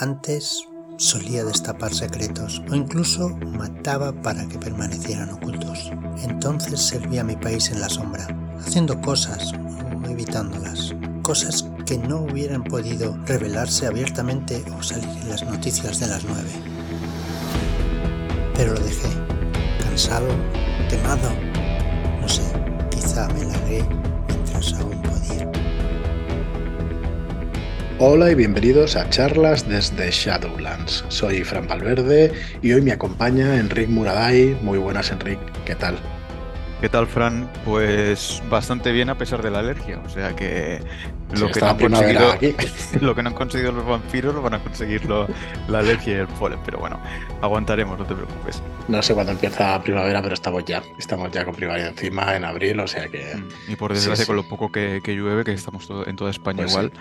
Antes solía destapar secretos o incluso mataba para que permanecieran ocultos. Entonces servía a mi país en la sombra, haciendo cosas o evitándolas. Cosas que no hubieran podido revelarse abiertamente o salir en las noticias de las nueve. Pero lo dejé, cansado, quemado, no sé, quizá me largué mientras aún podía. Hola y bienvenidos a charlas desde Shadowlands. Soy Fran Valverde y hoy me acompaña Enric Muraday. Muy buenas, Enric. ¿Qué tal? ¿Qué tal, Fran? Pues bastante bien a pesar de la alergia. O sea que lo, que, no han conseguido, aquí. lo que no han conseguido los vampiros lo van a conseguir la alergia y el polen. Pero bueno, aguantaremos, no te preocupes. No sé cuándo empieza primavera, pero estamos ya. Estamos ya con primavera encima en abril, o sea que. Mm, y por desgracia, con lo poco que, llueve, que estamos en toda España pues igual,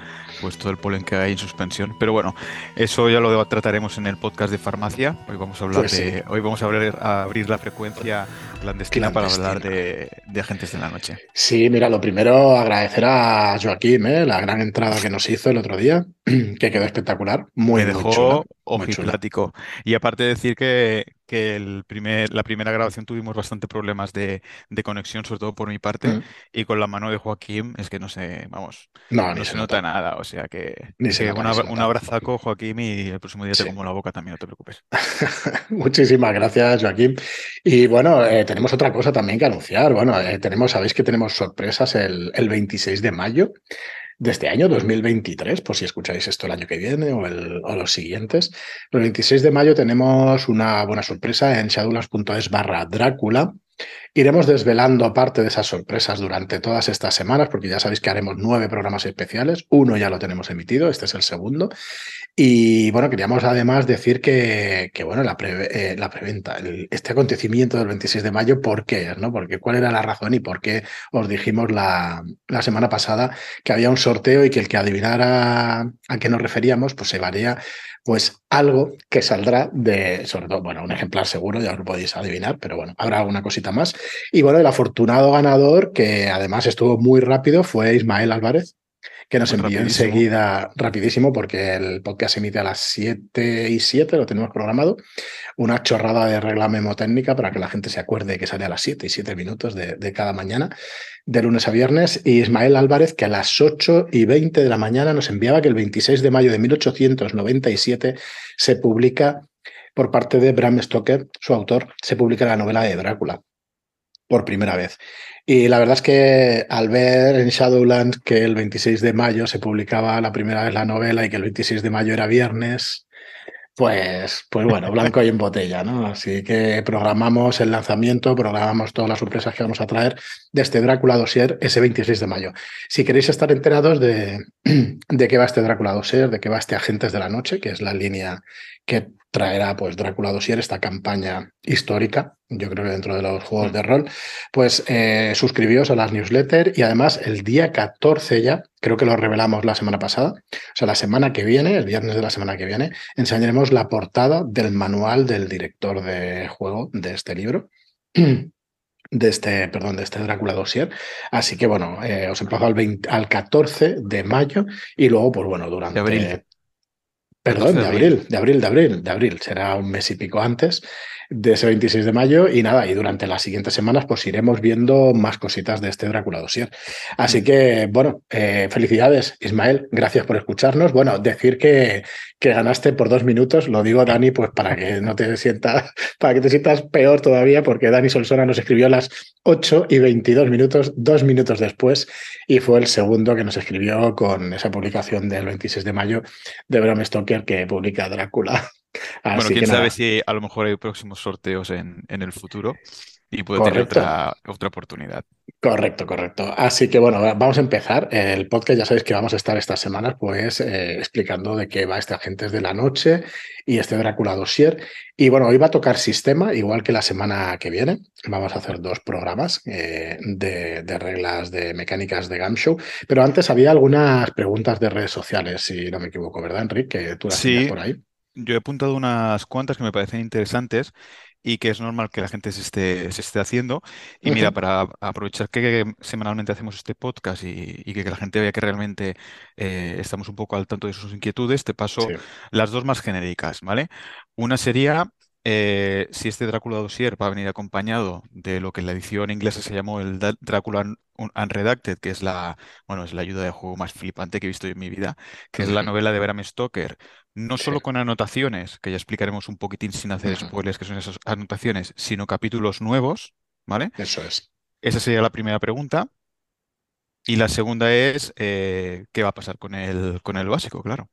pues todo el polen que hay en suspensión. Pero bueno, eso ya lo trataremos en el podcast de farmacia. Hoy vamos a hablar pues de. Hoy vamos a abrir, a abrir la frecuencia clandestina, para hablar de, de, agentes de la noche. Sí, mira, lo primero agradecer a Joaquín, ¿eh? La gran entrada que nos hizo el otro día, que quedó espectacular. Muy, Me dejó ojiplático. Y aparte decir que, que el primer, la primera grabación tuvimos bastante problemas de, conexión, sobre todo por mi parte, mm. y con la mano de Joaquín es que no sé, vamos, no, se, nota. nada, o sea que, un abrazaco Joaquín y el próximo día te como la boca también, no te preocupes. Muchísimas gracias Joaquín. Y bueno, eh, tenemos otra cosa también que anunciar, bueno, eh, tenemos, sabéis que tenemos sorpresas el, el 26 de mayo de este año, 2023, por si escucháis esto el año que viene o, los siguientes. El 26 de mayo tenemos una buena sorpresa en shadowlands.es barra Drácula. Iremos desvelando parte de esas sorpresas durante todas estas semanas, porque ya sabéis que haremos nueve programas especiales. Uno ya lo tenemos emitido, este es el segundo. Y bueno, queríamos además decir que, que bueno, la, eh, la preventa, este acontecimiento del 26 de mayo, ¿por qué ¿no? Porque cuál era la razón y por qué os dijimos la, la semana pasada que había un sorteo y que el que adivinara a qué nos referíamos, pues se varía pues algo que saldrá de, sobre todo, bueno, un ejemplar seguro, ya lo podéis adivinar, pero bueno, habrá alguna cosita más. Y bueno, el afortunado ganador, que además estuvo muy rápido, fue Ismael Álvarez, que nos envió enseguida rapidísimo, porque el podcast se emite a las 7 y 7, lo tenemos programado, una chorrada de regla memotécnica para que la gente se acuerde que sale a las 7 y 7 minutos de, de cada mañana de lunes a viernes, y Ismael Álvarez, que a las 8 y 20 de la mañana nos enviaba que el 26 de mayo de 1897 se publica por parte de Bram Stoker, su autor, se publica la novela de Drácula por primera vez. Y la verdad es que al ver en Shadowlands que el 26 de mayo se publicaba la primera vez la novela y que el 26 de mayo era viernes, pues, pues bueno, blanco y en botella, ¿no? Así que programamos el lanzamiento, programamos todas las sorpresas que vamos a traer de este Drácula Dossier ese 26 de mayo. Si queréis estar enterados de, de qué va este Drácula Dossier, de qué va este Agentes de la Noche, que es la línea que traerá pues Drácula Dossier, esta campaña histórica, yo creo que dentro de los juegos de rol, pues eh, suscribíos a las newsletters y además el día 14 ya, creo que lo revelamos la semana pasada, o sea, la semana que viene, el viernes de la semana que viene, enseñaremos la portada del manual del director de juego de este libro. de este, perdón, de este Drácula Dossier. Así que bueno, eh, os emplazo al, 20, al 14 de mayo y luego, pues bueno, durante... Perdón, de abril, de abril, de abril, de abril. Será un mes y pico antes de ese 26 de mayo y nada, y durante las siguientes semanas pues iremos viendo más cositas de este Drácula Dossier. Así que, bueno, eh, felicidades, Ismael, gracias por escucharnos. Bueno, decir que, que ganaste por dos minutos, lo digo Dani, pues para que no te sientas, para que te sientas peor todavía, porque Dani Solsona nos escribió a las 8 y 22 minutos, dos minutos después, y fue el segundo que nos escribió con esa publicación del 26 de mayo de Bram Stoker que publica Drácula bueno, quién sabe si a lo mejor hay próximos sorteos en, en el futuro y puede tener otra, otra oportunidad. Correcto, correcto. Así que bueno, vamos a empezar. El podcast ya sabéis que vamos a estar estas semanas pues eh, explicando de qué va este Agentes de la Noche y este Drácula Dossier. Y bueno, hoy va a tocar sistema, igual que la semana que viene. Vamos a hacer dos programas eh, de, de, reglas de mecánicas de Game Show. Pero antes había algunas preguntas de redes sociales, si no me equivoco, ¿verdad, Enrique? Que tú las sí. por ahí yo he apuntado unas cuantas que me parecen interesantes y que es normal que la gente se esté, se esté haciendo. Y mira, para aprovechar que semanalmente hacemos este podcast y, que, la gente vea que realmente eh, estamos un poco al tanto de sus inquietudes, te paso las dos más genéricas, ¿vale? Una sería eh, si este Drácula Dossier va a venir acompañado de lo que en la edición inglesa se llamó el Drácula Unredacted, que es la, bueno, es la ayuda de juego más flipante que he visto en mi vida, que es la novela de Bram Stoker, no solo con anotaciones, que ya explicaremos un poquitín sin hacer spoilers que son esas anotaciones, sino capítulos nuevos, ¿vale? Eso es. Esa sería la primera pregunta. Y la segunda es, eh, ¿qué va a pasar con el, con el básico? Claro.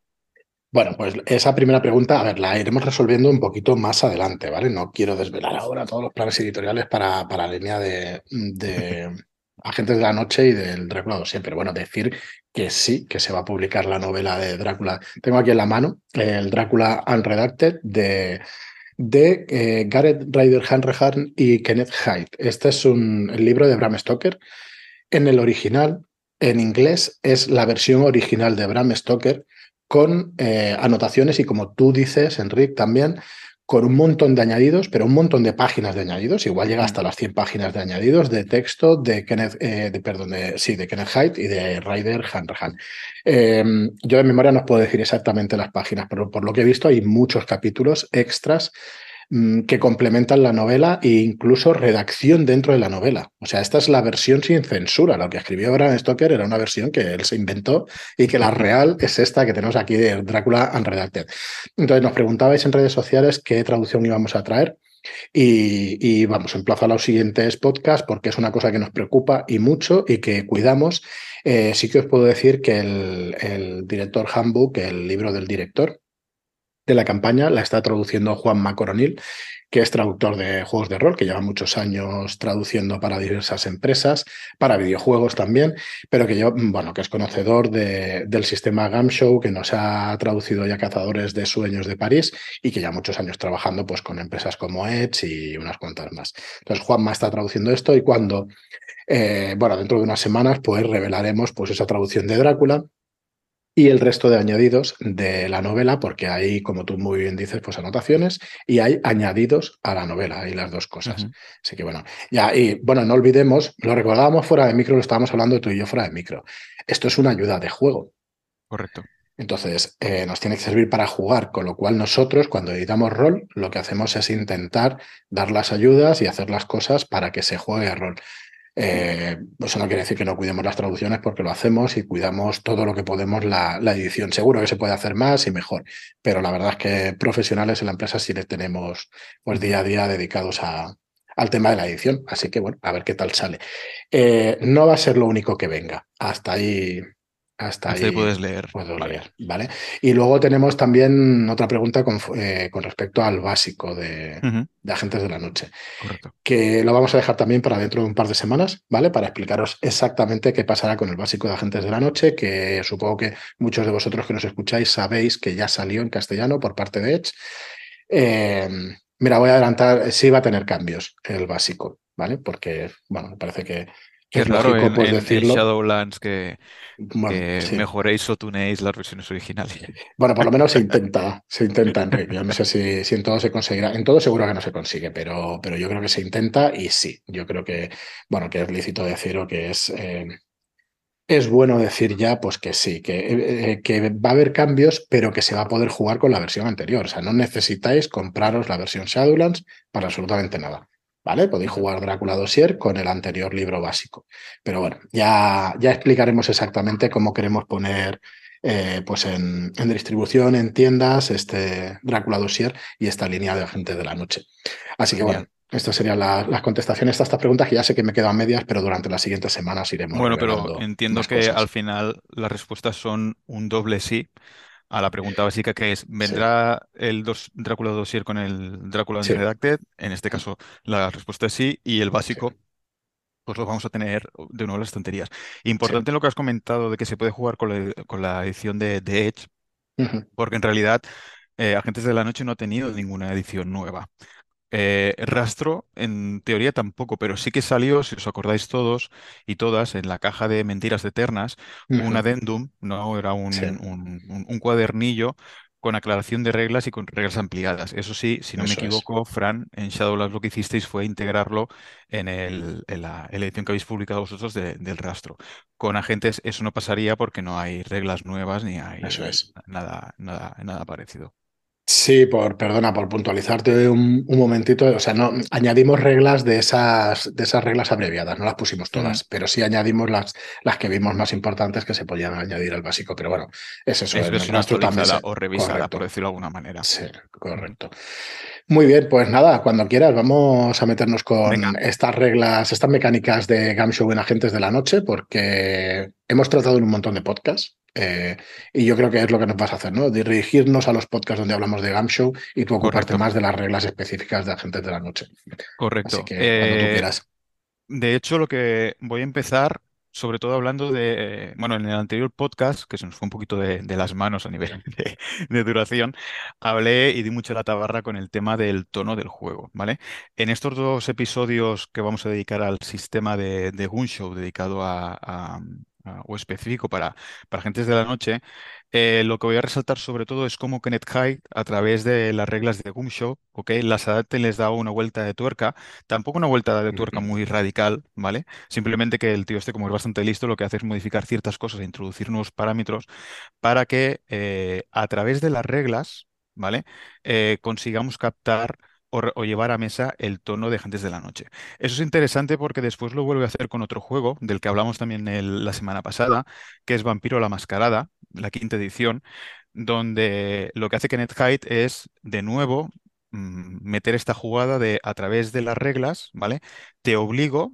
Bueno, pues esa primera pregunta, a ver, la iremos resolviendo un poquito más adelante, ¿vale? No quiero desvelar ahora todos los planes editoriales para, para la línea de, Agentes de la Noche y del Drácula 2, pero bueno, decir que sí, que se va a publicar la novela de Drácula. Tengo aquí en la mano el Drácula Unredacted de, de eh, Gareth Ryder Hanrahan y Kenneth Hyde. Este es un libro de Bram Stoker. En el original, en inglés, es la versión original de Bram Stoker con eh, anotaciones y como tú dices, Enrique, también con un montón de añadidos, pero un montón de páginas de añadidos, igual llega hasta mm. las 100 páginas de añadidos de texto de Kenneth, eh, de, perdón, de, sí, de Kenneth Hyde y de Ryder Hanrahan. Em, yo de memoria no os puedo decir exactamente las páginas, pero por lo que he visto hay muchos capítulos extras que complementan la novela e incluso redacción dentro de la novela. O sea, esta es la versión sin censura. Lo que escribió Bram Stoker era una versión que él se inventó y que la real es esta que tenemos aquí de Drácula Unredacted. Entonces nos preguntabais en redes sociales qué traducción íbamos a traer. Y, vamos, emplazo a los siguientes podcasts porque es una cosa que nos preocupa y mucho y que cuidamos. Eh, sí que os puedo decir que el, el director Handbook, el libro del director, de la campaña la está traduciendo Juan Macoronil, que es traductor de juegos de rol, que lleva muchos años traduciendo para diversas empresas, para videojuegos también, pero que yo, bueno, que es conocedor de, del sistema Gamshow, que nos ha traducido ya Cazadores de Sueños de París y que ya muchos años trabajando pues con empresas como Edge y unas cuantas más. Entonces Juanma está traduciendo esto y cuando, eh, bueno, dentro de unas semanas pues revelaremos pues esa traducción de Drácula y el resto de añadidos de la novela, porque hay, como tú muy bien dices, pues anotaciones y hay añadidos a la novela, hay las dos cosas. Así que bueno, ya, y bueno, no olvidemos, lo recordábamos fuera de micro, lo estábamos hablando tú y yo fuera de micro. Esto es una ayuda de juego. Correcto. Entonces, eh, nos tiene que servir para jugar, con lo cual nosotros, cuando editamos rol, lo que hacemos es intentar dar las ayudas y hacer las cosas para que se juegue a rol. Eh, eso no quiere decir que no cuidemos las traducciones porque lo hacemos y cuidamos todo lo que podemos la, edición. Seguro que se puede hacer más y mejor, pero la verdad es que profesionales en la empresa sí les tenemos pues día a día dedicados a, al tema de la edición. Así que bueno, a ver qué tal sale. Eh, no va a ser lo único que venga. Hasta ahí hasta ahí puedes leer. Puedo leer, ¿vale? Y luego tenemos también otra pregunta con, eh, con respecto al básico de, Agentes de la Noche. Correcto. Que lo vamos a dejar también para dentro de un par de semanas, ¿vale? Para explicaros exactamente qué pasará con el básico de Agentes de la Noche, que supongo que muchos de vosotros que nos escucháis sabéis que ya salió en castellano por parte de Edge. Eh, mira, voy a adelantar, sí va a tener cambios el básico, ¿vale? Porque, bueno, me parece que que es lógico, en, pues, decirlo. Shadowlands que, mejoréis o tunéis las versiones originales. Bueno, por lo menos se intenta, se intenta, Enrique. Yo no sé si, si, en todo se conseguirá. En todo seguro que no se consigue, pero, pero yo creo que se intenta y sí. Yo creo que, bueno, que es lícito decir o que es. Eh, es bueno decir ya, pues que sí, que, eh, eh, que, va a haber cambios, pero que se va a poder jugar con la versión anterior. O sea, no necesitáis compraros la versión Shadowlands para absolutamente nada. ¿Vale? Podéis jugar Drácula Dossier con el anterior libro básico. Pero bueno, ya, ya explicaremos exactamente cómo queremos poner eh, pues en, distribución, en tiendas, este Drácula Dossier y esta línea de Agentes de la Noche. Así que bueno. Estas serían las contestaciones a estas preguntas que ya sé que me quedan medias, pero durante las siguientes semanas iremos. Bueno, pero entiendo que al final las respuestas son un doble sí a la pregunta básica que es, ¿vendrá el dos, Drácula Dossier con el Drácula Redacted? En este caso la respuesta es sí y el básico pues lo vamos a tener de nuevo en las tonterías. Importante lo que has comentado de que se puede jugar con la, edición de, Edge, porque en realidad eh, Agentes de la Noche no ha tenido ninguna edición nueva. Eh, rastro, en teoría tampoco, pero sí que salió, si os acordáis todos y todas, en la caja de Mentiras Eternas, un adendum, ¿no? Era un, un, cuadernillo con aclaración de reglas y con reglas ampliadas. Eso sí, si no me equivoco, Fran, en Shadowlands lo que hicisteis fue integrarlo en, el, en, la, edición que habéis publicado vosotros del rastro. Con agentes eso no pasaría porque no hay reglas nuevas ni hay nada, nada, nada parecido. Sí, por, perdona, por puntualizarte un, momentito, o sea, no añadimos reglas de esas, de esas reglas abreviadas, no las pusimos todas, pero sí añadimos las, las que vimos más importantes que se podían añadir al básico. Pero bueno, es eso. Es, una actualizada o revisada, por decirlo de alguna manera. Sí, correcto. Muy bien, pues nada, cuando quieras, vamos a meternos con estas reglas, estas mecánicas de Gamshow en Agentes de la Noche, porque hemos tratado en un montón de podcasts eh, y yo creo que es lo que nos vas a hacer, ¿no? Dirigirnos a los podcasts donde hablamos de Game Show y tú ocuparte más de las reglas específicas de Agentes de la Noche. Correcto. Así que cuando tú eh, quieras. De hecho, lo que voy a empezar, sobre todo hablando de, bueno, en el anterior podcast, que se nos fue un poquito de, las manos a nivel de, duración, hablé y di mucho la tabarra con el tema del tono del juego, ¿vale? En estos dos episodios que vamos a dedicar al sistema de, de Gunshow dedicado a Ah, o específico para, para agentes de la noche, eh, lo que voy a resaltar sobre todo es cómo Kenneth Hyde, a través de las reglas de Gumshow, ¿ok? las adapte les da una vuelta de tuerca, tampoco una vuelta de tuerca muy radical, ¿vale? Simplemente que el tío este, como es bastante listo, lo que hace es modificar ciertas cosas e introducir nuevos parámetros para que eh, a través de las reglas, ¿vale? Eh, consigamos captar o, llevar a mesa el tono de Agentes de la Noche. Eso es interesante porque después lo vuelve a hacer con otro juego, del que hablamos también la semana pasada, que es Vampiro la Mascarada, la quinta edición, donde lo que hace Kenneth Hyde es, de nuevo, mm, meter esta jugada de a través de las reglas, ¿vale? Te obligo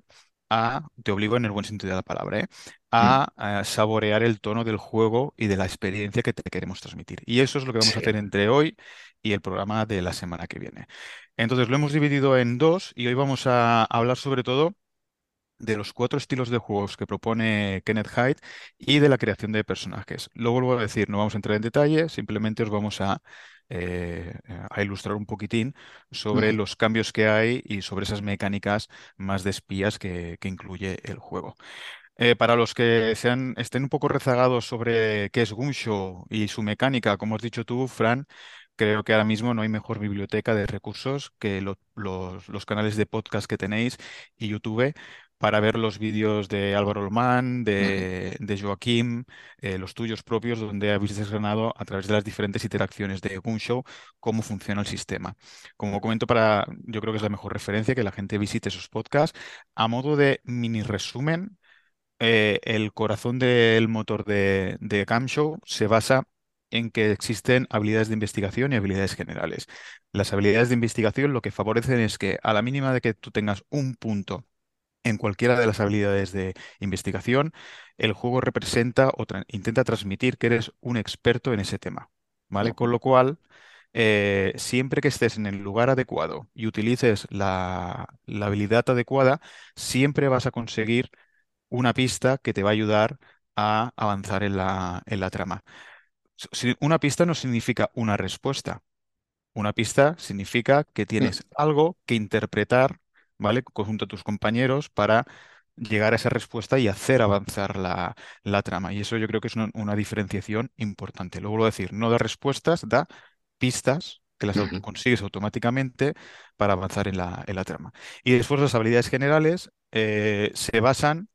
a, te obligo en el buen sentido de la palabra, ¿eh? a, saborear el tono del juego y de la experiencia que te queremos transmitir. Y eso es lo que vamos a hacer entre hoy y el programa de la semana que viene. Entonces lo hemos dividido en dos y hoy vamos a hablar sobre todo de los cuatro estilos de juegos que propone Kenneth Hyde y de la creación de personajes. Lo vuelvo a decir, no vamos a entrar en detalle, simplemente os vamos a, eh, a ilustrar un poquitín sobre los cambios que hay y sobre esas mecánicas más de espías que, incluye el juego. Eh, para los que sean, estén un poco rezagados sobre qué es Gunshow y su mecánica, como has dicho tú, Fran, creo que ahora mismo no hay mejor biblioteca de recursos que los, canales de podcast que tenéis y YouTube para ver los vídeos de Álvaro Olmán, de, Joaquín, eh, los tuyos propios, donde habéis desgranado a través de las diferentes interacciones de Gunshow cómo funciona el sistema. Como comento, para, yo creo que es la mejor referencia que la gente visite esos podcasts. A modo de mini resumen, eh, el corazón del motor de, de Camshow se basa en que existen habilidades de investigación y habilidades generales. Las habilidades de investigación lo que favorecen es que a la mínima de que tú tengas un punto en cualquiera de las habilidades de investigación, el juego representa o intenta transmitir que eres un experto en ese tema. ¿Vale? Con lo cual, eh, siempre que estés en el lugar adecuado y utilices la, habilidad adecuada, siempre vas a conseguir una pista que te va a ayudar a avanzar en la, en la trama. Una pista no significa una respuesta. Una pista significa que tienes algo que interpretar, ¿vale? Junto a tus compañeros para llegar a esa respuesta y hacer avanzar la, trama. Y eso yo creo que es una, diferenciación importante. Luego lo decir, no da respuestas, da pistas que las consigues automáticamente para avanzar en la, en la, trama. Y después las habilidades generales eh, se basan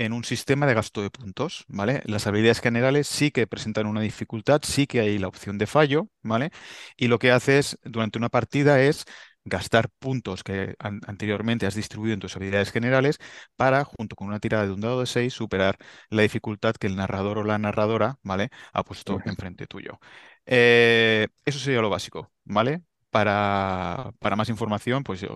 en un sistema de gasto de puntos, ¿vale? Las habilidades generales sí que presentan una dificultad, sí que hay la opción de fallo, ¿vale? Y lo que haces durante una partida es gastar puntos que anteriormente has distribuido en tus habilidades generales para, junto con una tirada de un dado de 6, superar la dificultad que el narrador o la narradora, ¿vale? Ha puesto enfrente tuyo. Eh, eso sería lo básico, ¿vale? Para, para, más información, pues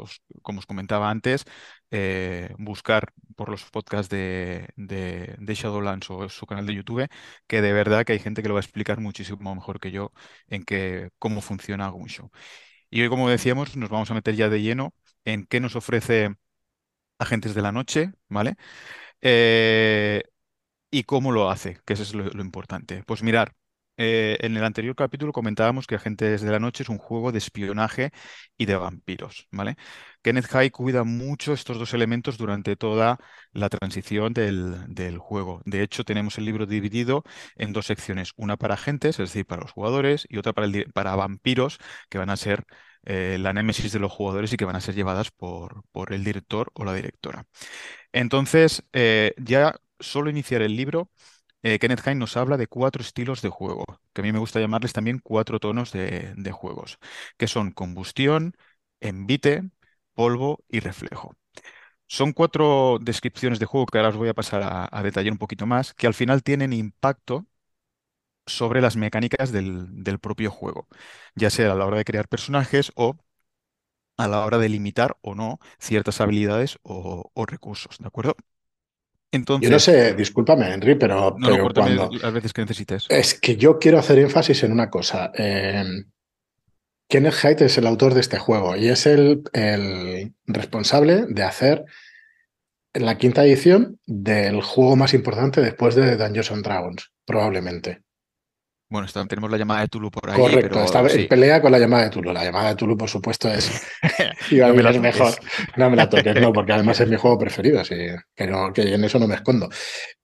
como os comentaba antes, eh, buscar por los podcasts de, de, Shadowlands o su canal de YouTube, que de verdad que hay gente que lo va a explicar muchísimo mejor que yo en que, cómo funciona Gunshow. Y hoy, como decíamos, nos vamos a meter ya de lleno en qué nos ofrece Agentes de la Noche, ¿vale? Eh, y cómo lo hace, que eso es lo, lo importante. Pues mirar, eh, en el anterior capítulo comentábamos que Agentes de la Noche es un juego de espionaje y de vampiros, ¿vale? Kenneth High cuida mucho estos dos elementos durante toda la transición del, juego. De hecho, tenemos el libro dividido en dos secciones, una para agentes, es decir, para los jugadores, y otra para, para vampiros, que van a ser eh, la némesis de los jugadores y que van a ser llevadas por, por el director o la directora. Entonces, eh, ya solo iniciar el libro eh, Kenneth Hine nos habla de cuatro estilos de juego, que a mí me gusta llamarles también cuatro tonos de, juegos, que son combustión, envite, polvo y reflejo. Son cuatro descripciones de juego que ahora os voy a pasar a, detallar un poquito más, que al final tienen impacto sobre las mecánicas del, propio juego, ya sea a la hora de crear personajes o a la hora de limitar o no ciertas habilidades o recursos, ¿de acuerdo? Yo no sé, discúlpame, Henry, pero, no, cuando... las veces que necesites. Es que yo quiero hacer énfasis en una cosa. Eh, Kenneth Haidt es el autor de este juego y es el, el responsable de hacer la quinta edición del juego más importante después de Dungeons and Dragons, probablemente. Bueno, tenemos la llamada de Tulu por ahí. Correcto, está en pelea con la llamada de Tulu. La llamada de Tulu, por supuesto, es, no me la mejor. No me la toques, no, porque además es mi juego preferido, así que, no, que en eso no me escondo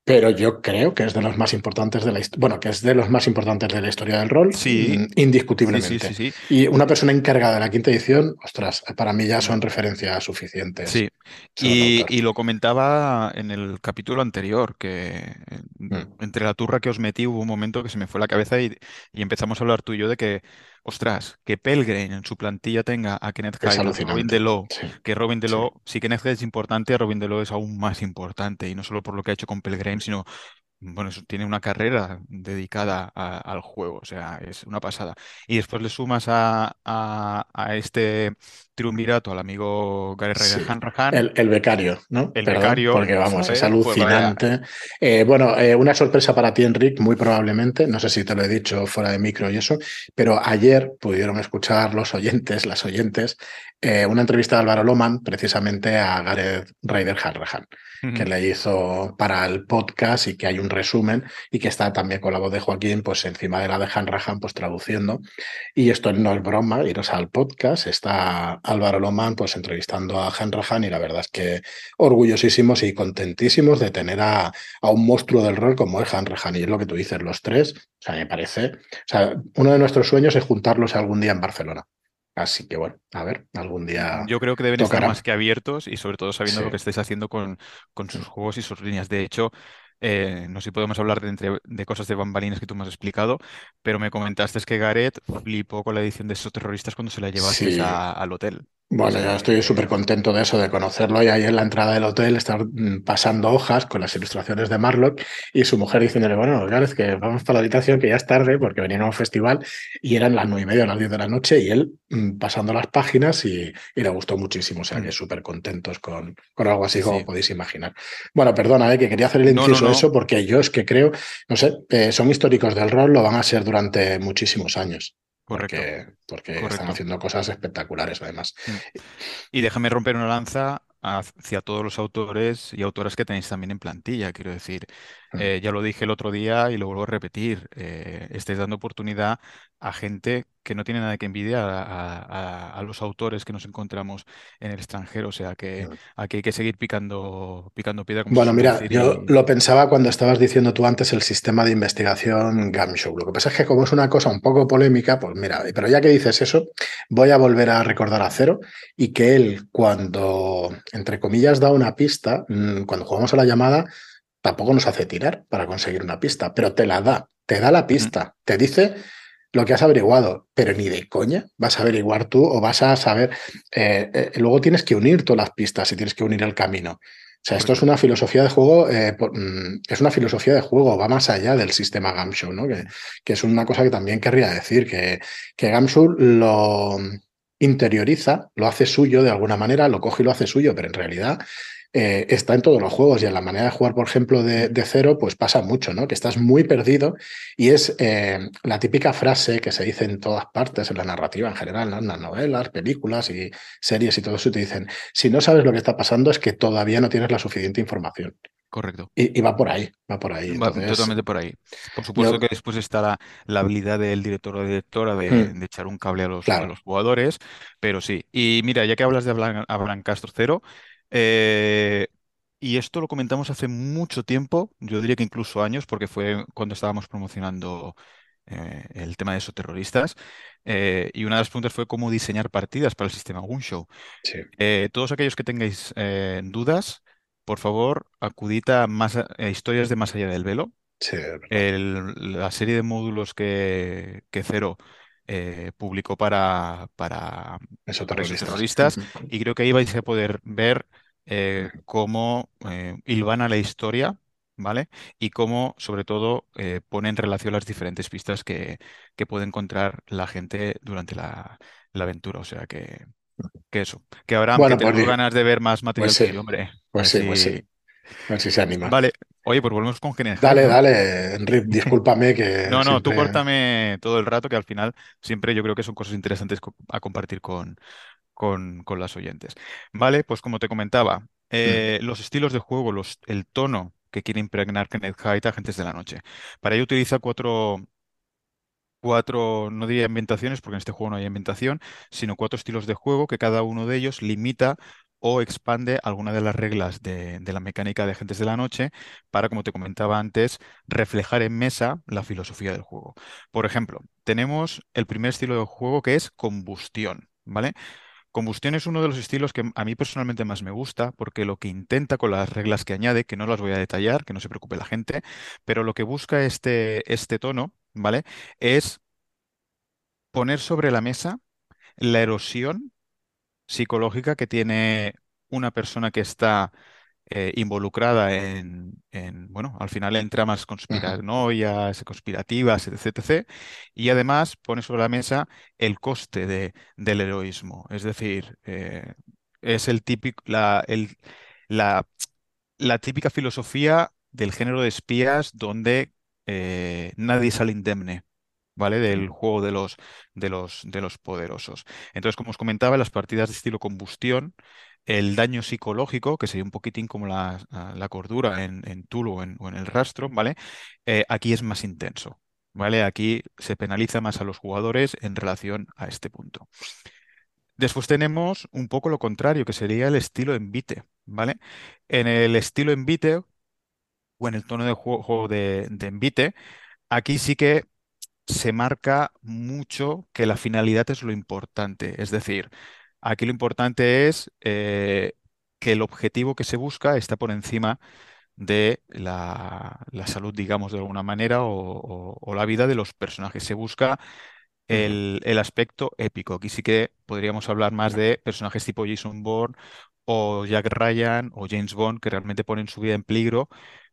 pero yo creo que es de los más importantes de la bueno, que es de los más importantes de la historia del rol, sí, mm, indiscutiblemente. Sí, y una persona encargada de la quinta edición, ostras, para mí ya son referencias suficientes. Sí, y, lo comentaba en el capítulo anterior, que mm. entre la turra que os metí hubo un momento que se me fue la cabeza y, y empezamos a hablar tú y yo de que ostras, que Pelgrim en su plantilla tenga a Kenneth Hyde, Robin DeLo, que Robin DeLo, si Kenneth Hyde es importante, Robin DeLo es aún más importante, y no solo por lo que ha hecho con Pelgrim, sino bueno, tiene una carrera dedicada al juego, o sea, es una pasada. Y después le sumas a, a, este triunvirato al amigo Gary El, el, becario, ¿no? El becario. Porque vamos, es pues alucinante. Eh, bueno, eh, una sorpresa para ti, Enric, muy probablemente, no sé si te lo he dicho fuera de micro y eso, pero ayer pudieron escuchar los oyentes, las oyentes, eh, una entrevista de Álvaro Loman precisamente a Gareth Ryder Hanrahan que le hizo para el podcast y que hay un resumen y que está también con la voz de Joaquín, pues encima de la de Hanrahan, pues traduciendo. Y esto no es broma, iros al podcast, está Álvaro Lomán pues entrevistando a Hanrahan y la verdad es que orgullosísimos y contentísimos de tener a, a un monstruo del rol como es Hanrahan. Y es lo que tú dices, los tres, o sea, me parece, o sea, uno de nuestros sueños es juntarlos algún día en Barcelona. Así que bueno, a ver, algún día. Yo creo que deben estar más que abiertos y sobre todo sabiendo lo que estáis haciendo con, con sus juegos y sus líneas. De hecho, eh, no sé si podemos hablar de, entre, de cosas de bambalinas que tú me has explicado, pero me comentaste que Gareth flipó con la edición de esos terroristas cuando se la llevaste al hotel. Bueno, yo estoy súper contento de eso, de conocerlo. Y ahí en la entrada del hotel estar mm, pasando hojas con las ilustraciones de Marlock y su mujer diciéndole, bueno, Gareth, que vamos para la habitación, que ya es tarde porque venían a un festival y eran las nueve y media, las diez de la noche y él mm, pasando las páginas y, le gustó muchísimo. O sea, que mm. súper contentos con, con algo así como podéis imaginar. Bueno, perdona, eh, que quería hacer el inciso de eso porque yo es que creo, no sé, eh, son históricos del rol, lo van a ser durante muchísimos años. Correcto. Porque, están haciendo cosas espectaculares, además. Mm. Y déjame romper una lanza hacia todos los autores y autoras que tenéis también en plantilla. Quiero decir, mm. eh, ya lo dije el otro día y lo vuelvo a repetir, eh, estáis dando oportunidad a gente que no tiene nada que envidiar a, los autores que nos encontramos en el extranjero. O sea que aquí hay que seguir picando, picando piedra. bueno, mira, yo lo pensaba cuando estabas diciendo tú antes el sistema de investigación Gamshow. Lo que pasa es que como es una cosa un poco polémica, pues mira, pero ya que dices eso, voy a volver a recordar a Cero y que él cuando, entre comillas, da una pista, mm, cuando jugamos a la llamada, tampoco nos hace tirar para conseguir una pista, pero te la da, te da la pista, te dice lo que has averiguado, pero ni de coña vas a averiguar tú o vas a saber. Eh, eh, luego tienes que unir todas las pistas y tienes que unir el camino. O sea, esto es una filosofía de juego, eh, mm, es una filosofía de juego, va más allá del sistema Gamshow, ¿no? Que, que, es una cosa que también querría decir, que, que Gamshow lo interioriza, lo hace suyo de alguna manera, lo coge y lo hace suyo, pero en realidad eh, está en todos los juegos y en la manera de jugar, por ejemplo, de, cero, pues pasa mucho, ¿no? Que estás muy perdido y es eh, la típica frase que se dice en todas partes, en la narrativa en general, en las novelas, películas y series y todo eso, te dicen, si no sabes lo que está pasando es que todavía no tienes la suficiente información. Correcto. Y, va por ahí, va por ahí. totalmente por ahí. Por supuesto que después está la, habilidad del director o directora de, hmm. echar un cable a los, los, jugadores, pero sí. Y mira, ya que hablas de Abraham, Castro Cero, eh, y esto lo comentamos hace mucho tiempo, yo diría que incluso años, porque fue cuando estábamos promocionando eh, el tema de esos terroristas. Eh, y una de las preguntas fue cómo diseñar partidas para el sistema Gunshow. Sí. todos aquellos que tengáis dudas, por favor, acudid a, más, historias de Más allá del velo. la serie de módulos que, que Cero eh, publicó para, para, terroristas, y creo que ahí vais a poder ver eh, cómo eh, la historia, ¿vale? Y cómo, sobre todo, pone en relación las diferentes pistas que, que puede encontrar la gente durante la, aventura. O sea que, que eso. Que ahora bueno, que pues ganas de ver más material pues hombre. Pues sí, pues sí. A ver si se anima. Vale. Oye, pues volvemos con Genesis. Dale, dale, Enrique, discúlpame que. no, no, tú córtame todo el rato, que al final siempre yo creo que son cosas interesantes a compartir con, con, con las oyentes. Vale, pues como te comentaba, eh, mm. los estilos de juego, los, el tono que quiere impregnar Kenneth Hyde, Agentes de la Noche. Para ello utiliza cuatro, cuatro, no diría ambientaciones, porque en este juego no hay ambientación, sino cuatro estilos de juego que cada uno de ellos limita o expande alguna de las reglas de, la mecánica de Agentes de la Noche para, como te comentaba antes, reflejar en mesa la filosofía del juego. Por ejemplo, tenemos el primer estilo de juego que es combustión, ¿vale? Combustión es uno de los estilos que a mí personalmente más me gusta porque lo que intenta con las reglas que añade, que no las voy a detallar, que no se preocupe la gente, pero lo que busca este, este tono, ¿vale? Es poner sobre la mesa la erosión psicológica que tiene una persona que está eh, involucrada en, bueno, al final en tramas conspiranoias, conspirativas, etc, Y además pone sobre la mesa el coste de, del heroísmo. Es decir, eh, es el típico, la, la, la, típica filosofía del género de espías donde eh, nadie sale indemne. ¿vale? Del juego de los, de los, de los poderosos. Entonces, como os comentaba, las partidas de estilo combustión, el daño psicológico, que sería un poquitín como la, la cordura en, en o en, el rastro, ¿vale? Eh, aquí es más intenso. ¿Vale? Aquí se penaliza más a los jugadores en relación a este punto. Después tenemos un poco lo contrario, que sería el estilo envite, ¿vale? En el estilo envite o en el tono de juego de, de envite, aquí sí que se marca mucho que la finalidad es lo importante. Es decir, aquí lo importante es eh, que el objetivo que se busca está por encima de la, salud, digamos, de alguna manera, o, la vida de los personajes. Se busca el, el, aspecto épico. Aquí sí que podríamos hablar más de personajes tipo Jason Bourne o Jack Ryan o James Bond que realmente ponen su vida en peligro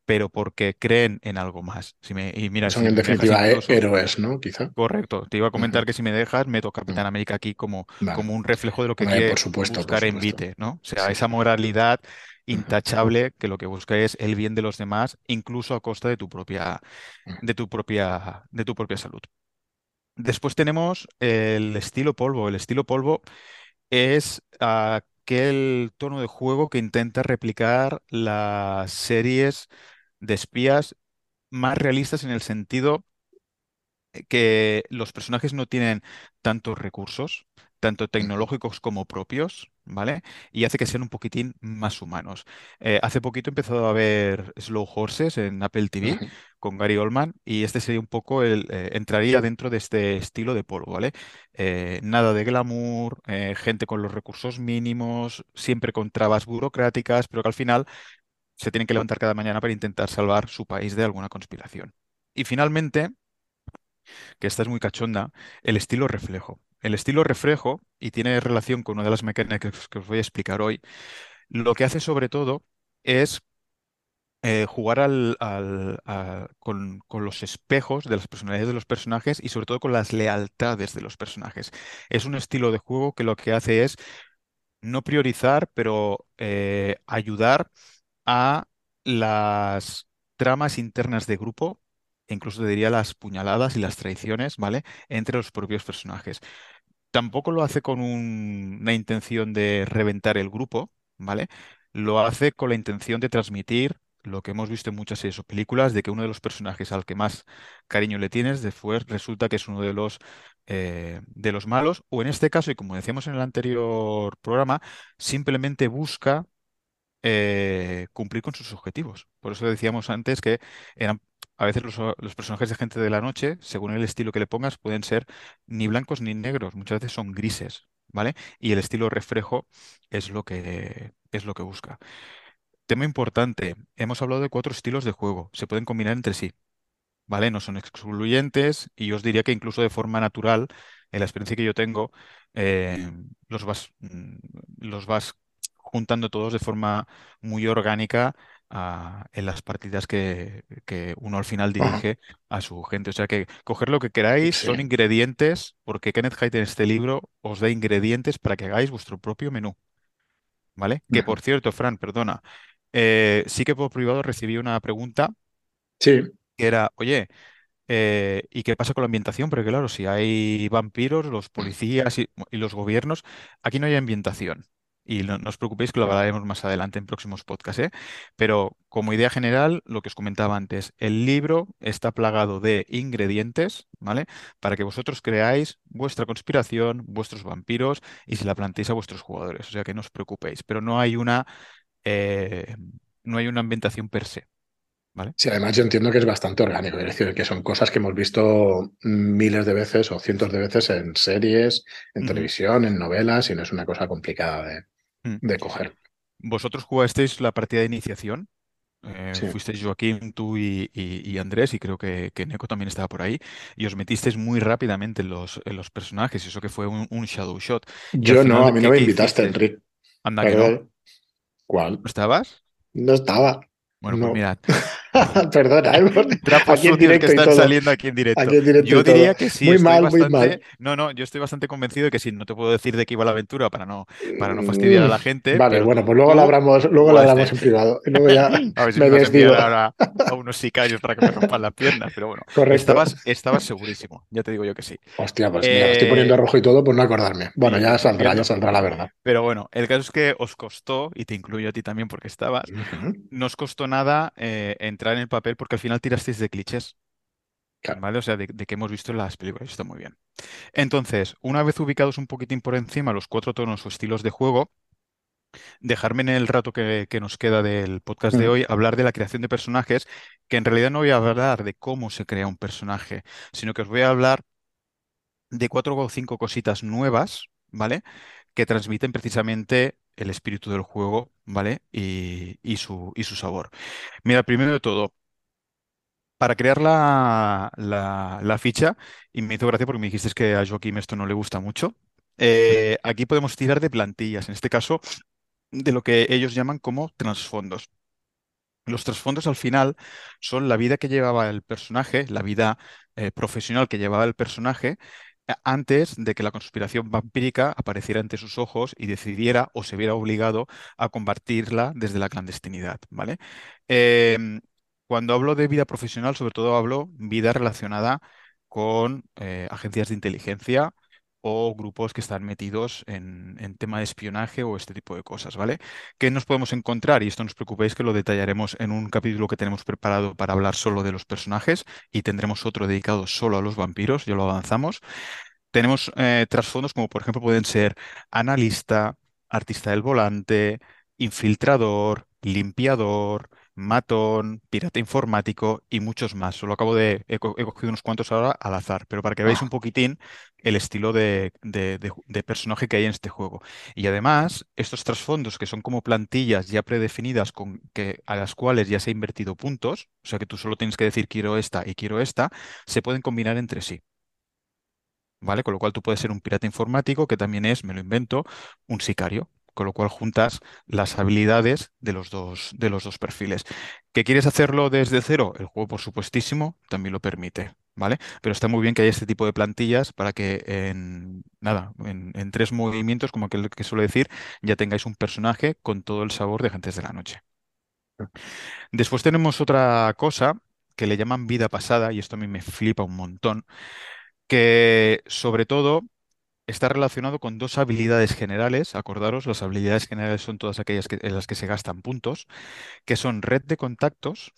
pero porque creen en algo más. Si me, y mira, Son en definitiva héroes, ¿no? Quizá. Correcto. Te iba a comentar que si me dejas, meto Capitán América aquí como, como un reflejo de lo que quiere buscar en Vite, ¿no? O sea, esa moralidad intachable que lo que busca es el bien de los demás, incluso a costa de tu propia, de tu propia, de tu propia salud. Después tenemos el estilo polvo. El estilo polvo es aquel tono de juego que intenta replicar las series de espías más realistas en el sentido que los personajes no tienen tantos recursos, tanto tecnológicos como propios, ¿vale? Y hace que sean un poquitín más humanos. Eh, hace poquito he empezado a ver Slow Horses en Apple TV con Gary Oldman y este sería un poco el, eh, entraría dentro de este estilo de polvo, ¿vale? Eh, nada de glamour, gente con los recursos mínimos, siempre con trabas burocráticas, pero que al final se tienen que levantar cada mañana para intentar salvar su país de alguna conspiración. Y finalmente, que esta es muy cachonda, el estilo reflejo. El estilo reflejo, y tiene relación con una de las mecánicas que os voy a explicar hoy, lo que hace sobre todo es eh, jugar con, con, los espejos de las personalidades de los personajes y sobre todo con las lealtades de los personajes. Es un estilo de juego que lo que hace es no priorizar, pero eh, ayudar a las tramas internas de grupo, e incluso diría las puñaladas y las traiciones, ¿vale? Entre los propios personajes. Tampoco lo hace con una intención de reventar el grupo, ¿vale? Lo hace con la intención de transmitir lo que hemos visto en muchas series o películas, de que uno de los personajes al que más cariño le tienes, después resulta que es uno de los, eh, de los malos, o en este caso, y como decíamos en el anterior programa, simplemente busca eh, cumplir con sus objetivos. Por eso decíamos antes que eran a veces los, los, personajes de gente de la noche, según el estilo que le pongas, pueden ser ni blancos ni negros, muchas veces son grises, ¿vale? Y el estilo reflejo es lo que, es lo que busca. Tema importante, hemos hablado de cuatro estilos de juego, se pueden combinar entre sí, ¿vale? No son excluyentes y yo os diría que incluso de forma natural, en la experiencia que yo tengo, eh, los vas, mm, los vas juntando todos de forma muy orgánica ah, en las partidas que, uno al final dirige a su gente. O sea que coger lo que queráis, son ingredientes, porque Kenneth Haidt en este libro os da ingredientes para que hagáis vuestro propio menú. ¿Vale? Que por cierto, Fran, perdona, eh, sí que por privado recibí una pregunta sí. que era, oye, eh, ¿y qué pasa con la ambientación? Porque claro, si hay vampiros, los policías y, los gobiernos, aquí no hay ambientación. Y no, os preocupéis que lo hablaremos más adelante en próximos podcasts, ¿eh? Pero como idea general, lo que os comentaba antes, el libro está plagado de ingredientes, ¿vale? Para que vosotros creáis vuestra conspiración, vuestros vampiros y se la planteéis a vuestros jugadores. O sea que no os preocupéis. Pero no hay una eh, no hay una ambientación per se. ¿Vale? Sí, además yo entiendo que es bastante orgánico, es decir, que son cosas que hemos visto miles de veces o cientos de veces en series, en televisión, en novelas, y no es una cosa complicada de, mm. coger. ¿Vosotros jugasteis la partida de iniciación? Eh, fuisteis Joaquín, tú y, Andrés, y creo que, que, Neko también estaba por ahí, y os metisteis muy rápidamente en los, en los personajes, y eso que fue un, shadow shot. Yo no, a mí no me invitaste, Enrique. Anda que no. ¿Cuál? ¿No estabas? No estaba. Bueno, pues mirad. Perdona, ¿eh? aquí en directo que están saliendo aquí en directo. yo diría que sí. Muy mal, muy mal. No, no, yo estoy bastante convencido de que sí. No te puedo decir de qué iba la aventura para no, para no fastidiar a la gente. Vale, bueno, pues luego lo hablamos, luego lo hablamos en privado. luego ya a ver si me, me ahora a unos sicarios para que me rompan las piernas, pero bueno. Correcto. Estabas, estabas segurísimo. Ya te digo yo que sí. Hostia, pues mira, estoy poniendo eh, rojo y todo por no acordarme. Bueno, ya saldrá, ya saldrá la verdad. Pero bueno, el caso es que os costó, y te incluyo a ti también porque estabas, no os costó nada eh, entrar en el papel porque al final tirasteis de clichés. ¿Vale? O sea, de, que hemos visto en las películas. Está muy bien. Entonces, una vez ubicados un poquitín por encima los cuatro tonos o estilos de juego, dejarme en el rato que, nos queda del podcast de mm. hoy hablar de la creación de personajes, que en realidad no voy a hablar de cómo se crea un personaje, sino que os voy a hablar de cuatro o cinco cositas nuevas, ¿vale? Que transmiten precisamente el espíritu del juego, ¿vale? Y, su, y su sabor. Mira, primero de todo, para crear la, ficha, y me hizo gracia porque me dijiste que a Joaquín esto no le gusta mucho, eh, aquí podemos tirar de plantillas, en este caso de lo que ellos llaman como trasfondos. Los trasfondos al final son la vida que llevaba el personaje, la vida eh, profesional que llevaba el personaje antes de que la conspiración vampírica apareciera ante sus ojos y decidiera o se viera obligado a combatirla desde la clandestinidad, ¿vale? Em, cuando hablo de vida profesional, sobre todo hablo vida relacionada con eh, agencias de inteligencia o grupos que están metidos en, tema de espionaje o este tipo de cosas, ¿vale? ¿Qué nos podemos encontrar? Y esto no os preocupéis que lo detallaremos en un capítulo que tenemos preparado para hablar solo de los personajes y tendremos otro dedicado solo a los vampiros, ya lo avanzamos. Tenemos eh, trasfondos como por ejemplo pueden ser analista, artista del volante, infiltrador, limpiador, matón, pirata informático y muchos más. Solo acabo de, he, cogido unos cuantos ahora al azar, pero para que veáis ah. un poquitín el estilo de, personaje que hay en este juego. Y además, estos trasfondos que son como plantillas ya predefinidas con que, a las cuales ya se ha invertido puntos, o sea que tú solo tienes que decir quiero esta y quiero esta, se pueden combinar entre sí. ¿Vale? Con lo cual tú puedes ser un pirata informático que también es, me lo invento, un sicario con lo cual juntas las habilidades de los dos, de los dos perfiles. ¿Que quieres hacerlo desde cero? El juego, por supuestísimo, también lo permite. ¿Vale? Pero está muy bien que haya este tipo de plantillas para que en nada, en, tres movimientos, como que, que suele decir, ya tengáis un personaje con todo el sabor de Gentes de la Noche. Después tenemos otra cosa que le llaman vida pasada, y esto a mí me flipa un montón, que sobre todo está relacionado con dos habilidades generales. Acordaros, las habilidades generales son todas aquellas en las que se gastan puntos, que son red de contactos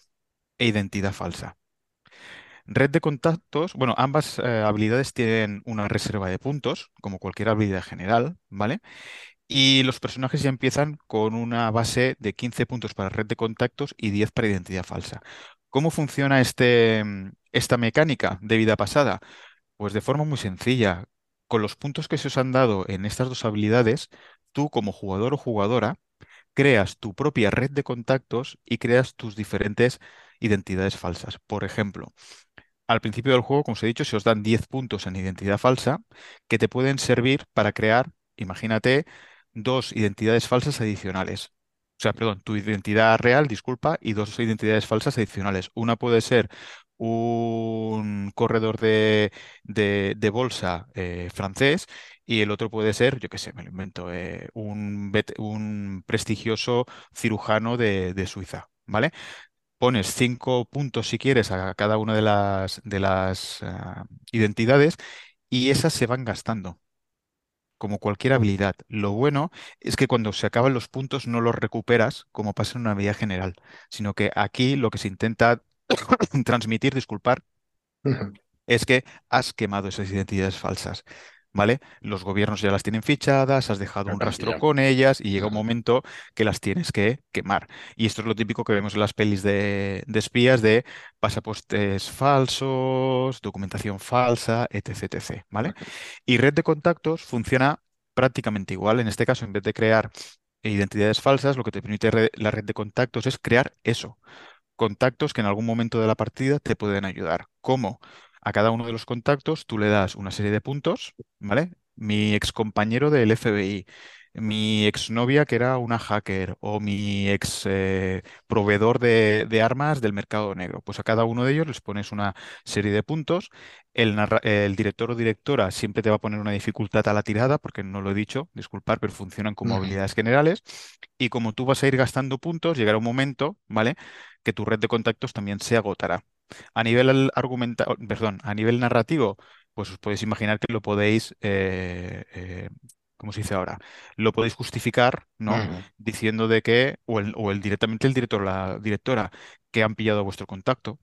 e identidad falsa. Red de contactos, bueno, ambas eh, habilidades tienen una reserva de puntos, como cualquier habilidad general, ¿vale? Y los personajes ya empiezan con una base de 15 puntos para red de contactos y 10 para identidad falsa. ¿Cómo funciona este, esta mecánica de vida pasada? Pues de forma muy sencilla. Con los puntos que se os han dado en estas dos habilidades, tú como jugador o jugadora creas tu propia red de contactos y creas tus diferentes identidades falsas. Por ejemplo, al principio del juego, como os he dicho, se os dan 10 puntos en identidad falsa que te pueden servir para crear, imagínate, dos identidades falsas adicionales. O sea, perdón, tu identidad real, disculpa, y dos identidades falsas adicionales. Una puede ser un corredor de, bolsa eh, francés y el otro puede ser, yo qué sé, me lo invento, eh, un, un, prestigioso cirujano de, de Suiza, ¿vale? pones cinco puntos si quieres a cada una de las, de las ah, identidades y esas se van gastando, como cualquier habilidad. Lo bueno es que cuando se acaban los puntos no los recuperas como pasa en una habilidad general, sino que aquí lo que se intenta transmitir, disculpar, es que has quemado esas identidades falsas. ¿vale? Los gobiernos ya las tienen fichadas, has dejado un rastro con ellas y llega un momento que las tienes que quemar. Y esto es lo típico que vemos en las pelis de, espías de pasapostes falsos, documentación falsa, etc, etc, ¿vale? Y red de contactos funciona prácticamente igual. En este caso, en vez de crear identidades falsas, lo que te permite la red de contactos es crear eso. Contactos que en algún momento de la partida te pueden ayudar. ¿Cómo? a cada uno de los contactos tú le das una serie de puntos, ¿vale? Mi ex compañero del FBI, mi exnovia que era una hacker o mi ex eh, proveedor de, armas del mercado negro. Pues a cada uno de ellos les pones una serie de puntos. El, el, director o directora siempre te va a poner una dificultad a la tirada, porque no lo he dicho, disculpar, pero funcionan como habilidades generales. Y como tú vas a ir gastando puntos, llegará un momento, ¿vale? Que tu red de contactos también se agotará. A nivel argumental, perdón, a nivel narrativo, pues os podéis imaginar que lo podéis, eh, eh, ¿cómo se dice ahora? Lo podéis justificar, ¿no? Diciendo de que, o el, directamente el director o la directora, que han pillado vuestro contacto,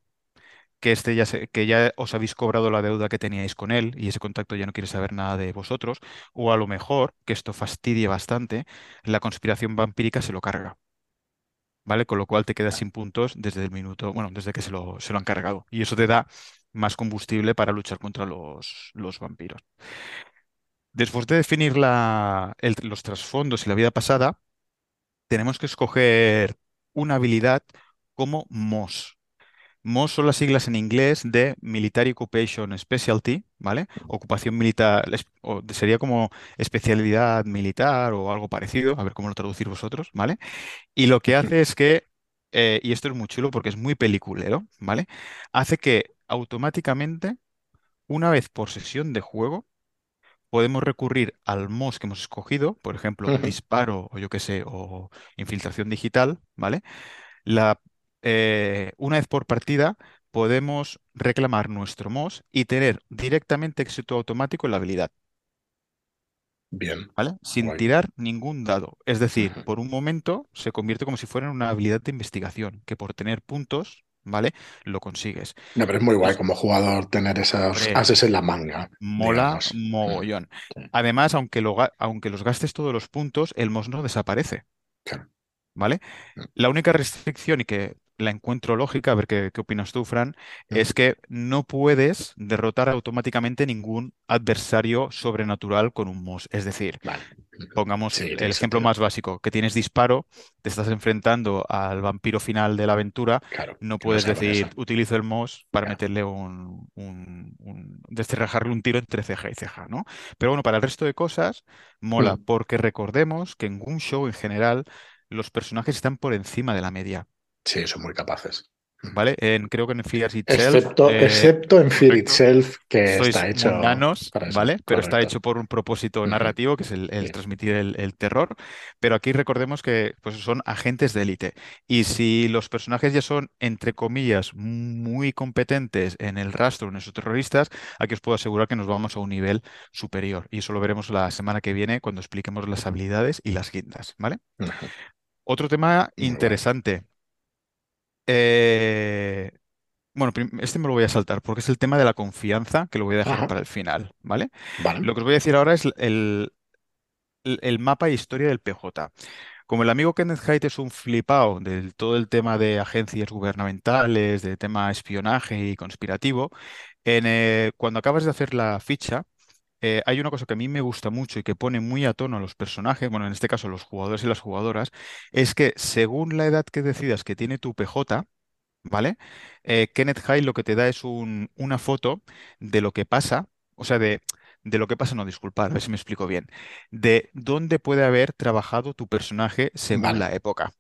que este ya que ya os habéis cobrado la deuda que teníais con él y ese contacto ya no quiere saber nada de vosotros, o a lo mejor, que esto fastidie bastante, la conspiración vampírica se lo carga. ¿Vale? Con lo cual te quedas sin puntos desde el minuto, bueno, desde que se lo, se lo han cargado. Y eso te da más combustible para luchar contra los, los vampiros. Después de definir la, los trasfondos y la vida pasada, tenemos que escoger una habilidad como MOS. MOS son las siglas en inglés de Military Occupation Specialty, ¿vale? Ocupación militar, o sería como especialidad militar o algo parecido, a ver cómo lo traducir vosotros, ¿vale? Y lo que hace es que, eh, y esto es muy chulo porque es muy peliculero, ¿vale? Hace que automáticamente, una vez por sesión de juego, podemos recurrir al MOS que hemos escogido, por ejemplo, disparo o yo qué sé, o infiltración digital, ¿vale? La eh, una vez por partida podemos reclamar nuestro MOS y tener directamente éxito automático en la habilidad. Bien. ¿Vale? Sin tirar ningún dado. Es decir, por un momento se convierte como si fuera en una habilidad de investigación, que por tener puntos, ¿vale? Lo consigues. No, pero es muy guay como jugador tener esos ases en la manga. Mola mogollón. Además, aunque, aunque los gastes todos los puntos, el MOS no desaparece. ¿Vale? Mm. La única restricción y que la encuentro lógica, a ver qué, opinas tú, Fran, es que no puedes derrotar automáticamente ningún adversario sobrenatural con un MOS. Es decir, pongamos el ejemplo más básico, que tienes disparo, te estás enfrentando al vampiro final de la aventura, no puedes decir, utilizo el MOS para meterle un, un, un, un tiro entre ceja y ceja, ¿no? Pero bueno, para el resto de cosas, mola, mm. porque recordemos que en un show en general los personajes están por encima de la media. Sí, son muy capaces. ¿vale? En, creo que en Fear Itself. Excepto, eh, excepto en Fear Itself, que sois está hecho. mundanos, ¿vale? Pero está hecho por un propósito narrativo, que es el, transmitir el, terror. Pero aquí recordemos que pues, son agentes de élite. Y si los personajes ya son, entre comillas, muy competentes en el rastro, en esos terroristas, aquí os puedo asegurar que nos vamos a un nivel superior. Y eso lo veremos la semana que viene cuando expliquemos las habilidades y las guindas, ¿vale? Otro tema interesante. Eh, bueno, este me lo voy a saltar porque es el tema de la confianza que lo voy a dejar para el final, ¿vale? Lo que os voy a decir ahora es el, el, mapa e historia del PJ. Como el amigo Kenneth Haidt es un flipado de todo el tema de agencias gubernamentales, de tema espionaje y conspirativo, en, eh, cuando acabas de hacer la ficha, eh, hay una cosa que a mí me gusta mucho y que pone muy a tono a los personajes, bueno, en este caso los jugadores y las jugadoras, es que según la edad que decidas que tiene tu PJ, ¿vale? Eh, Kenneth High lo que te da es una foto de lo que pasa, o sea, de, de lo que pasa, no, disculpad, a ver si me explico bien, de dónde puede haber trabajado tu personaje según la época.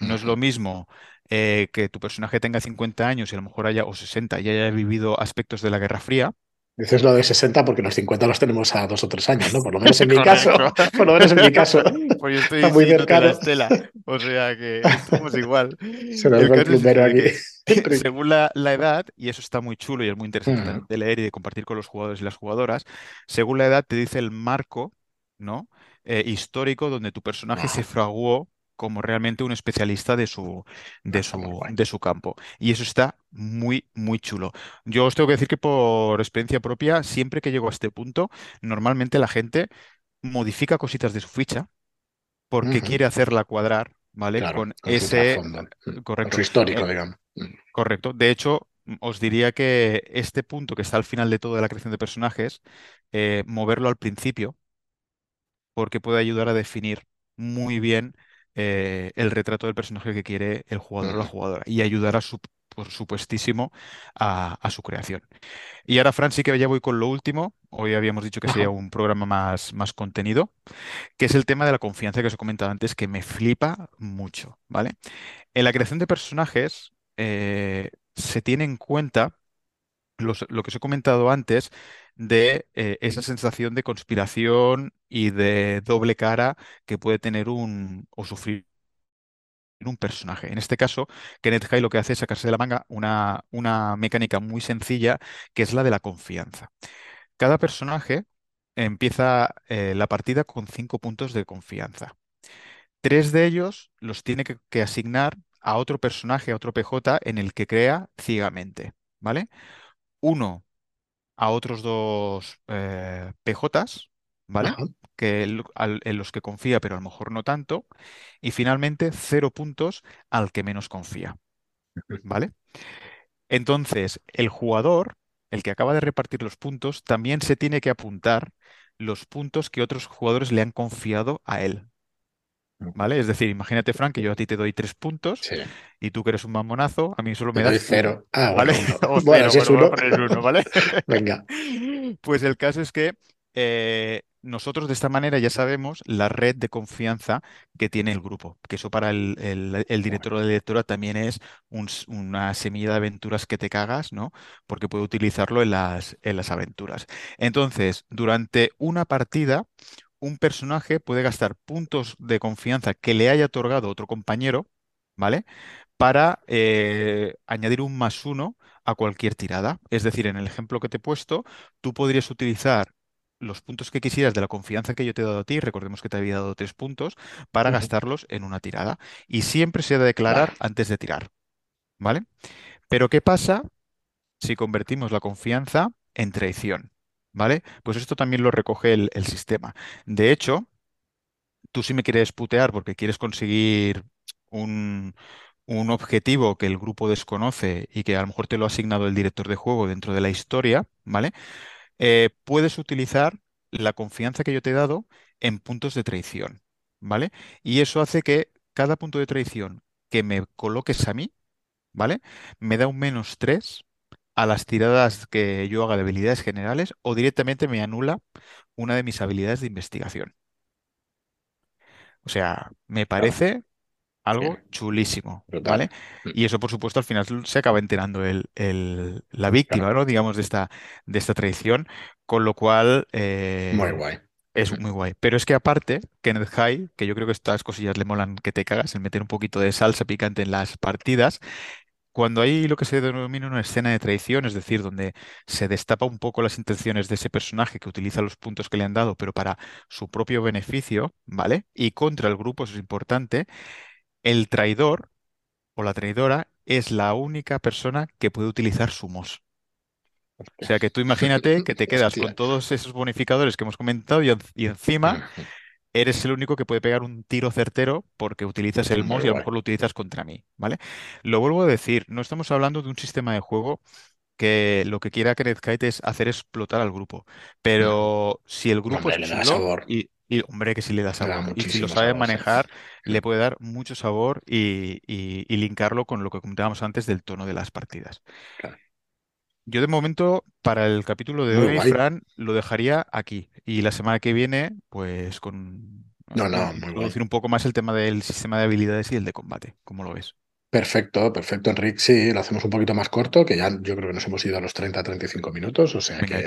No es lo mismo eh, que tu personaje tenga 50 años y a lo mejor haya, o 60 y haya vivido aspectos de la Guerra Fría, Dices lo de 60 porque los 50 los tenemos a dos o tres años, ¿no? Por lo menos en mi caso. Por lo menos en mi caso. Pues yo estoy Está muy cercano. Estela. O sea que estamos igual. Se nos va el plumero aquí. Según la, edad, y eso está muy chulo y es muy interesante de leer y de compartir con los jugadores y las jugadoras, según la edad te dice el marco, ¿no? Eh, histórico donde tu personaje se fraguó como realmente un especialista de su, de su, de su campo. Y eso está muy, muy chulo. Yo os tengo que decir que por experiencia propia, siempre que llego a este punto, normalmente la gente modifica cositas de su ficha porque quiere hacerla cuadrar, ¿vale? con, ese... Mm, correcto. histórico, eh, digamos. Mm. Correcto. De hecho, os diría que este punto que está al final de todo de la creación de personajes, eh, moverlo al principio, porque puede ayudar a definir muy bien eh, el retrato del personaje que quiere el jugador o la jugadora y ayudará, por supuestísimo, a, su creación. Y ahora, Fran, sí que ya voy con lo último. Hoy habíamos dicho que sería un programa más, más contenido, que es el tema de la confianza que os he comentado antes, que me flipa mucho, ¿vale? En la creación de personajes eh, se tiene en cuenta lo que os he comentado antes de eh, esa sensación de conspiración y de doble cara que puede tener un o sufrir un personaje. En este caso, Kenneth High lo que hace es sacarse de la manga una, una mecánica muy sencilla que es la de la confianza. Cada personaje empieza eh, la partida con cinco puntos de confianza. Tres de ellos los tiene que, que asignar a otro personaje, a otro PJ, en el que crea ciegamente. ¿Vale? Uno a otros dos eh, PJs, ¿vale? Que en los que confía, pero a lo mejor no tanto. Y finalmente, cero puntos al que menos confía, ¿vale? Entonces, el jugador, el que acaba de repartir los puntos, también se tiene que apuntar los puntos que otros jugadores le han confiado a él. ¿Vale? Es decir, imagínate, Frank, que yo a ti te doy tres puntos y tú que eres un mamonazo, a mí solo me, das cero. Ah, ¿vale? bueno, si es uno. ¿vale? Venga. Pues el caso es que eh, nosotros de esta manera ya sabemos la red de confianza que tiene el grupo, que eso para el, director o la directora también es una semilla de aventuras que te cagas, ¿no? Porque puede utilizarlo en las, en las aventuras. Entonces, durante una partida, un personaje puede gastar puntos de confianza que le haya otorgado otro compañero, ¿vale? Para eh, añadir un más uno a cualquier tirada. Es decir, en el ejemplo que te he puesto, tú podrías utilizar los puntos que quisieras de la confianza que yo te he dado a ti, recordemos que te había dado tres puntos, para gastarlos en una tirada. Y siempre se ha de declarar antes de tirar. ¿Vale? Pero ¿qué pasa si convertimos la confianza en traición? ¿Vale? Pues esto también lo recoge el, sistema. De hecho, tú si me quieres putear porque quieres conseguir un, objetivo que el grupo desconoce y que a lo mejor te lo ha asignado el director de juego dentro de la historia, ¿vale? Eh, puedes utilizar la confianza que yo te he dado en puntos de traición, ¿vale? Y eso hace que cada punto de traición que me coloques a mí, ¿vale? Me da un menos 3 a las tiradas que yo haga de habilidades generales o directamente me anula una de mis habilidades de investigación. O sea, me parece algo chulísimo, ¿vale? Mm. Y eso, por supuesto, al final se acaba enterando el, la víctima, ¿no? Digamos, de esta, de esta traición, con lo cual... Eh, muy guay. Es muy guay. Pero es que aparte, Kenneth High, que yo creo que estas cosillas le molan que te cagas, el meter un poquito de salsa picante en las partidas, cuando hay lo que se denomina una escena de traición, es decir, donde se destapa un poco las intenciones de ese personaje que utiliza los puntos que le han dado, pero para su propio beneficio, ¿vale? Y contra el grupo, eso es importante, el traidor o la traidora es la única persona que puede utilizar su MOS. O sea que tú imagínate que te quedas con todos esos bonificadores que hemos comentado y, encima eres el único que puede pegar un tiro certero porque utilizas el MOS y a lo mejor lo utilizas contra mí, ¿vale? Lo vuelvo a decir, no estamos hablando de un sistema de juego que lo que quiera Kenneth Kite es hacer explotar al grupo. Pero si el grupo es chulo y, y, hombre, que si le da sabor. Y si lo sabe manejar, le puede dar mucho sabor y, y, linkarlo con lo que comentábamos antes del tono de las partidas. Yo de momento, para el capítulo de hoy, Fran, lo dejaría aquí. Y la semana que viene, pues con... No, no, introducir un poco más el tema del sistema de habilidades y el de combate. ¿Cómo lo ves? Perfecto, perfecto, Enrique. Sí, lo hacemos un poquito más corto, que ya yo creo que nos hemos ido a los 30-35 minutos, o sea que,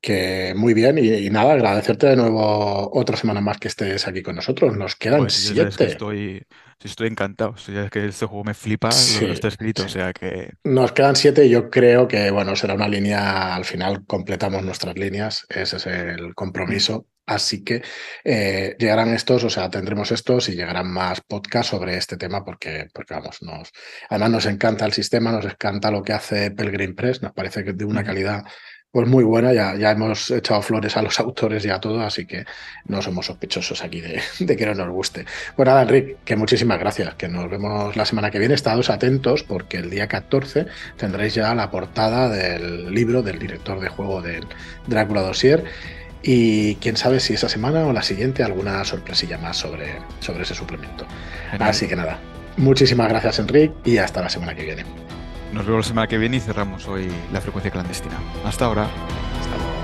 que, muy bien. Y, nada, agradecerte de nuevo otra semana más que estés aquí con nosotros. Nos quedan pues siete. estoy, estoy encantado. es que este juego me flipa lo que está escrito, o sea que... Nos quedan siete y yo creo que, bueno, será una línea, al final completamos nuestras líneas, ese es el compromiso. Así que eh, llegarán estos, o sea, tendremos estos y llegarán más podcasts sobre este tema porque, porque vamos, nos, además nos encanta el sistema, nos encanta lo que hace Pelgrim Press, nos parece que de una calidad pues muy buena, ya, ya hemos echado flores a los autores y a todo, así que no somos sospechosos aquí de, que no nos guste. Bueno, nada, Enrique, que muchísimas gracias, que nos vemos la semana que viene, estados atentos porque el día 14 tendréis ya la portada del libro del director de juego del Drácula Dossier y quién sabe si esa semana o la siguiente alguna sorpresilla más sobre, sobre ese suplemento. Así que nada, muchísimas gracias Enrique y hasta la semana que viene. Nos vemos la semana que viene y cerramos hoy la frecuencia clandestina. Hasta ahora. Hasta luego.